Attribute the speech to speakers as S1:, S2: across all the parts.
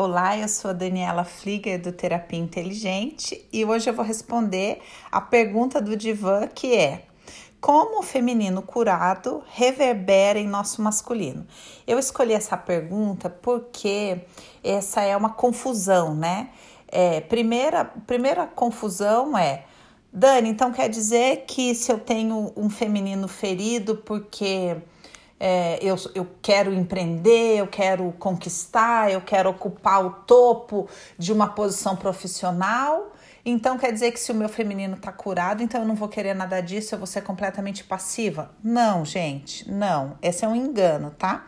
S1: Olá, eu sou a Daniela Flieger do Terapia Inteligente e hoje eu vou responder a pergunta do Divan que é: como o feminino curado reverbera em nosso masculino? Eu escolhi essa pergunta porque essa é uma confusão, né? É, primeira, primeira confusão é Dani, então quer dizer que se eu tenho um feminino ferido porque é, eu, eu quero empreender, eu quero conquistar, eu quero ocupar o topo de uma posição profissional. Então quer dizer que se o meu feminino está curado, então eu não vou querer nada disso, eu vou ser completamente passiva? Não, gente, não. Esse é um engano, tá?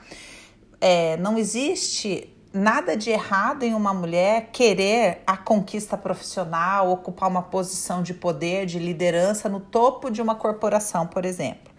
S1: É, não existe nada de errado em uma mulher querer a conquista profissional, ocupar uma posição de poder, de liderança no topo de uma corporação, por exemplo.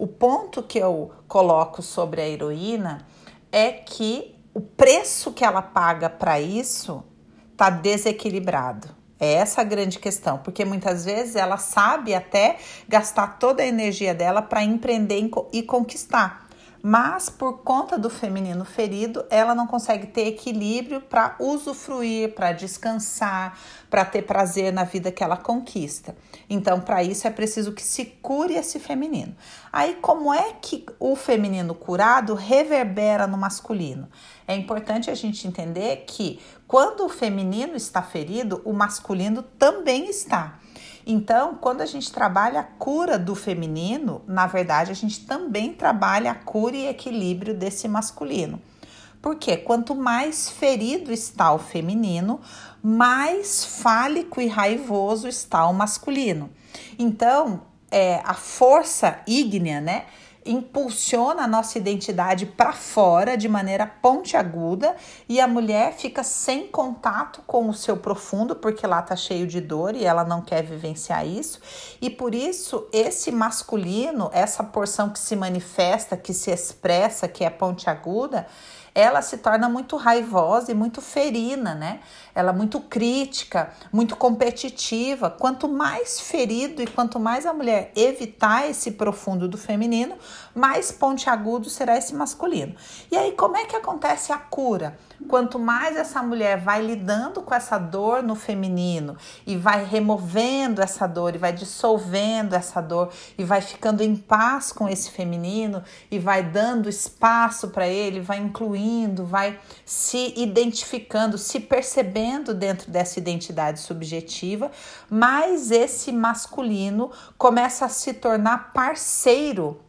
S1: O ponto que eu coloco sobre a heroína é que o preço que ela paga para isso está desequilibrado. É essa a grande questão, porque muitas vezes ela sabe até gastar toda a energia dela para empreender e conquistar mas por conta do feminino ferido, ela não consegue ter equilíbrio para usufruir, para descansar, para ter prazer na vida que ela conquista. Então, para isso é preciso que se cure esse feminino. Aí, como é que o feminino curado reverbera no masculino? É importante a gente entender que quando o feminino está ferido, o masculino também está. Então, quando a gente trabalha a cura do feminino, na verdade, a gente também trabalha a cura e equilíbrio desse masculino. Porque quanto mais ferido está o feminino, mais fálico e raivoso está o masculino. Então, é, a força ígnea, né? Impulsiona a nossa identidade para fora de maneira pontiaguda e a mulher fica sem contato com o seu profundo, porque lá tá cheio de dor e ela não quer vivenciar isso. E por isso, esse masculino, essa porção que se manifesta, que se expressa, que é pontiaguda, ela se torna muito raivosa e muito ferina, né? Ela é muito crítica, muito competitiva. Quanto mais ferido e quanto mais a mulher evitar esse profundo do feminino, mais pontiagudo será esse masculino. E aí, como é que acontece a cura? Quanto mais essa mulher vai lidando com essa dor no feminino e vai removendo essa dor e vai dissolvendo essa dor e vai ficando em paz com esse feminino e vai dando espaço para ele, vai incluindo, vai se identificando, se percebendo dentro dessa identidade subjetiva, mais esse masculino começa a se tornar parceiro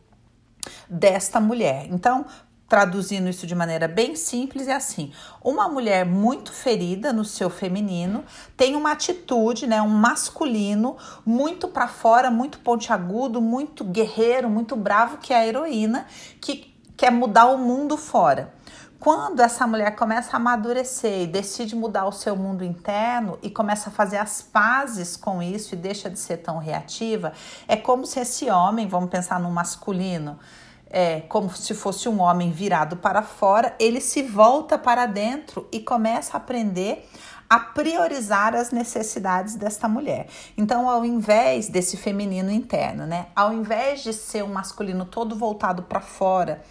S1: desta mulher. Então, traduzindo isso de maneira bem simples, é assim: uma mulher muito ferida no seu feminino tem uma atitude, né, um masculino muito para fora, muito pontiagudo, muito guerreiro, muito bravo, que é a heroína, que quer mudar o mundo fora. Quando essa mulher começa a amadurecer e decide mudar o seu mundo interno e começa a fazer as pazes com isso e deixa de ser tão reativa, é como se esse homem, vamos pensar no masculino, é, como se fosse um homem virado para fora, ele se volta para dentro e começa a aprender a priorizar as necessidades desta mulher. Então, ao invés desse feminino interno, né? Ao invés de ser um masculino todo voltado para fora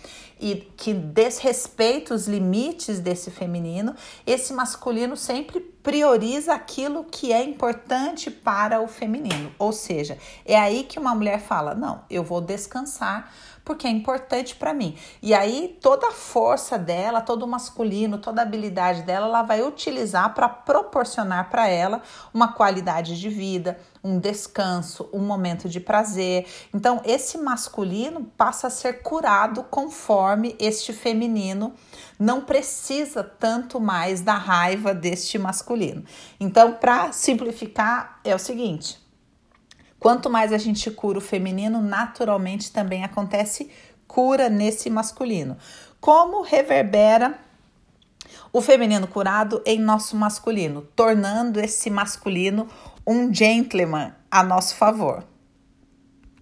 S1: e que desrespeita os limites desse feminino, esse masculino sempre prioriza aquilo que é importante para o feminino. Ou seja, é aí que uma mulher fala: "Não, eu vou descansar porque é importante para mim". E aí toda a força dela, todo o masculino, toda a habilidade dela, ela vai utilizar para proporcionar para ela uma qualidade de vida, um descanso, um momento de prazer. Então, esse masculino passa a ser curado conforme este feminino não precisa tanto mais da raiva deste masculino. Então, para simplificar, é o seguinte: quanto mais a gente cura o feminino, naturalmente também acontece cura nesse masculino. Como reverbera o feminino curado em nosso masculino, tornando esse masculino um gentleman a nosso favor.